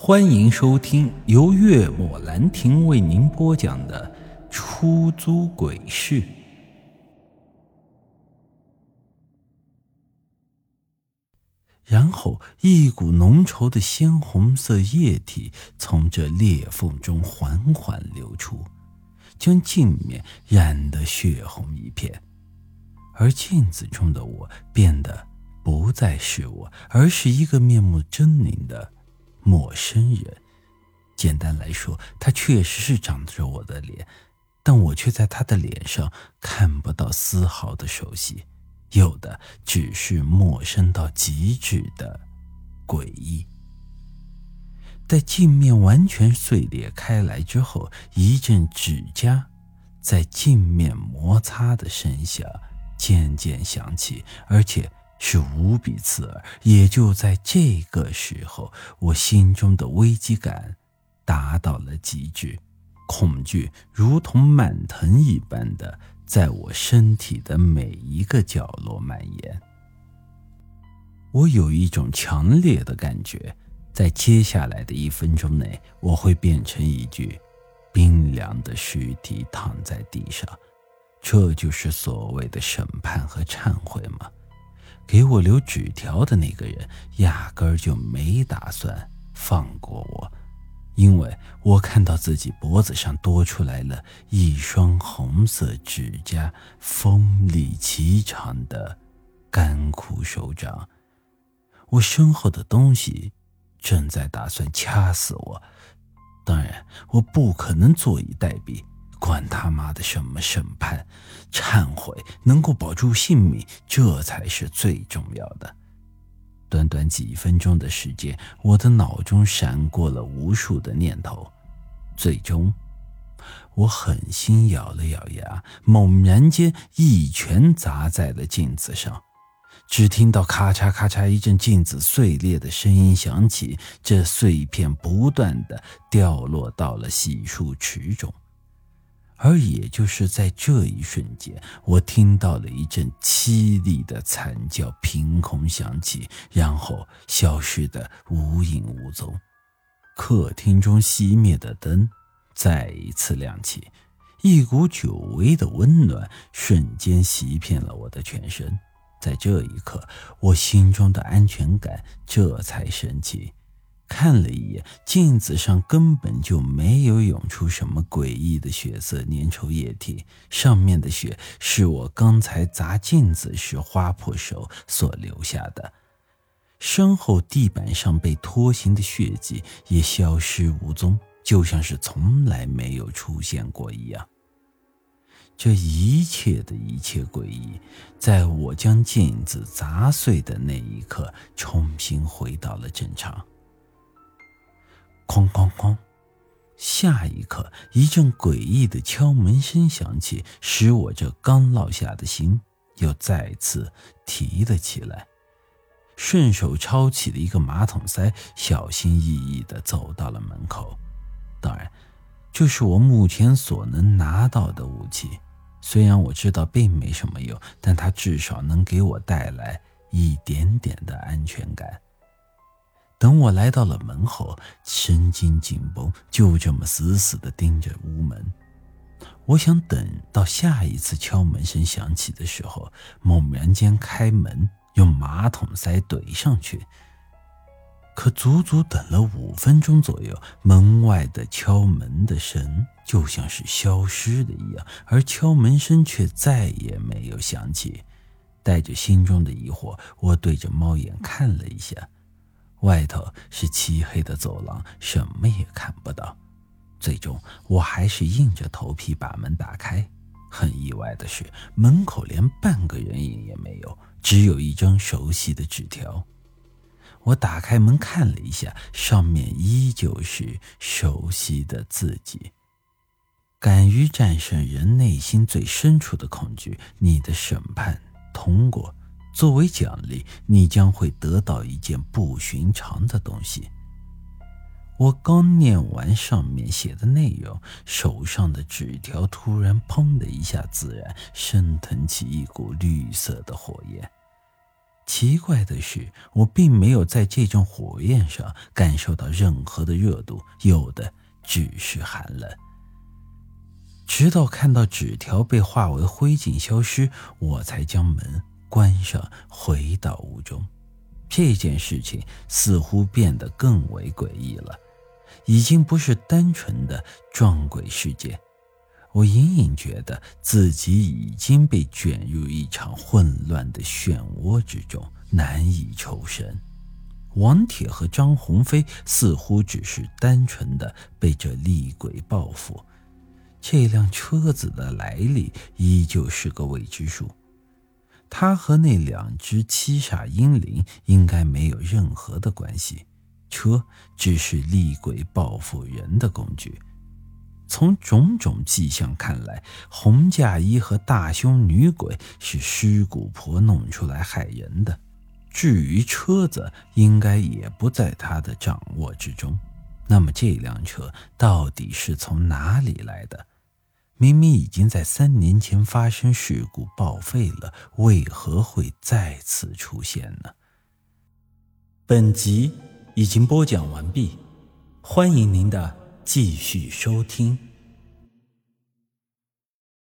欢迎收听由月末兰亭为您播讲的《出租鬼市》。然后，一股浓稠的鲜红色液体从这裂缝中缓缓流出，将镜面染得血红一片。而镜子中的我变得不再是我，而是一个面目狰狞的。陌生人，简单来说，他确实是长着我的脸，但我却在他的脸上看不到丝毫的熟悉，有的只是陌生到极致的诡异。待镜面完全碎裂开来之后，一阵指甲在镜面摩擦的声响渐渐响起，而且。是无比刺耳，也就在这个时候，我心中的危机感达到了极致，恐惧如同蔓藤一般的在我身体的每一个角落蔓延。我有一种强烈的感觉，在接下来的一分钟内，我会变成一具冰凉的尸体躺在地上。这就是所谓的审判和忏悔吗？给我留纸条的那个人压根儿就没打算放过我，因为我看到自己脖子上多出来了一双红色指甲锋利极长的干枯手掌。我身后的东西正在打算掐死我，当然我不可能坐以待毙。管他妈的什么审判、忏悔，能够保住性命，这才是最重要的。短短几分钟的时间，我的脑中闪过了无数的念头，最终，我狠心咬了咬牙，猛然间一拳砸在了镜子上，只听到咔嚓咔嚓一阵镜子碎裂的声音响起，这碎片不断的掉落到了洗漱池中。而也就是在这一瞬间，我听到了一阵凄厉的惨叫凭空响起，然后消失的无影无踪。客厅中熄灭的灯再一次亮起，一股久违的温暖瞬间袭遍了我的全身。在这一刻，我心中的安全感这才升起。看了一眼镜子上，根本就没有涌出什么诡异的血色粘稠液体，上面的血是我刚才砸镜子时划破手所留下的。身后地板上被拖行的血迹也消失无踪，就像是从来没有出现过一样。这一切的一切诡异，在我将镜子砸碎的那一刻，重新回到了正常。哐哐哐！下一刻，一阵诡异的敲门声响起，使我这刚落下的心又再次提了起来。顺手抄起了一个马桶塞，小心翼翼地走到了门口。当然，这是我目前所能拿到的武器。虽然我知道并没什么用，但它至少能给我带来一点点的安全感。等我来到了门后，神经紧绷，就这么死死地盯着屋门。我想等到下一次敲门声响起的时候，猛然间开门，用马桶塞怼上去。可足足等了五分钟左右，门外的敲门的声就像是消失的一样，而敲门声却再也没有响起。带着心中的疑惑，我对着猫眼看了一下。外头是漆黑的走廊，什么也看不到。最终，我还是硬着头皮把门打开。很意外的是，门口连半个人影也没有，只有一张熟悉的纸条。我打开门看了一下，上面依旧是熟悉的字迹：“敢于战胜人内心最深处的恐惧，你的审判通过。”作为奖励，你将会得到一件不寻常的东西。我刚念完上面写的内容，手上的纸条突然“砰”的一下，自然升腾起一股绿色的火焰。奇怪的是，我并没有在这种火焰上感受到任何的热度，有的只是寒冷。直到看到纸条被化为灰烬消失，我才将门关上，回到屋中。这件事情似乎变得更为诡异了，已经不是单纯的撞鬼事件。我隐隐觉得自己已经被卷入一场混乱的漩涡之中，难以抽身。王铁和张鸿飞似乎只是单纯的被这厉鬼报复，这辆车子的来历依旧是个未知数。他和那两只七煞阴灵应该没有任何的关系，车只是厉鬼报复人的工具。从种种迹象看来，红嫁衣和大胸女鬼是尸骨婆弄出来害人的。至于车子，应该也不在他的掌握之中。那么这辆车到底是从哪里来的？明明已经在三年前发生事故报废了，为何会再次出现呢？本集已经播讲完毕，欢迎您的。继续收听。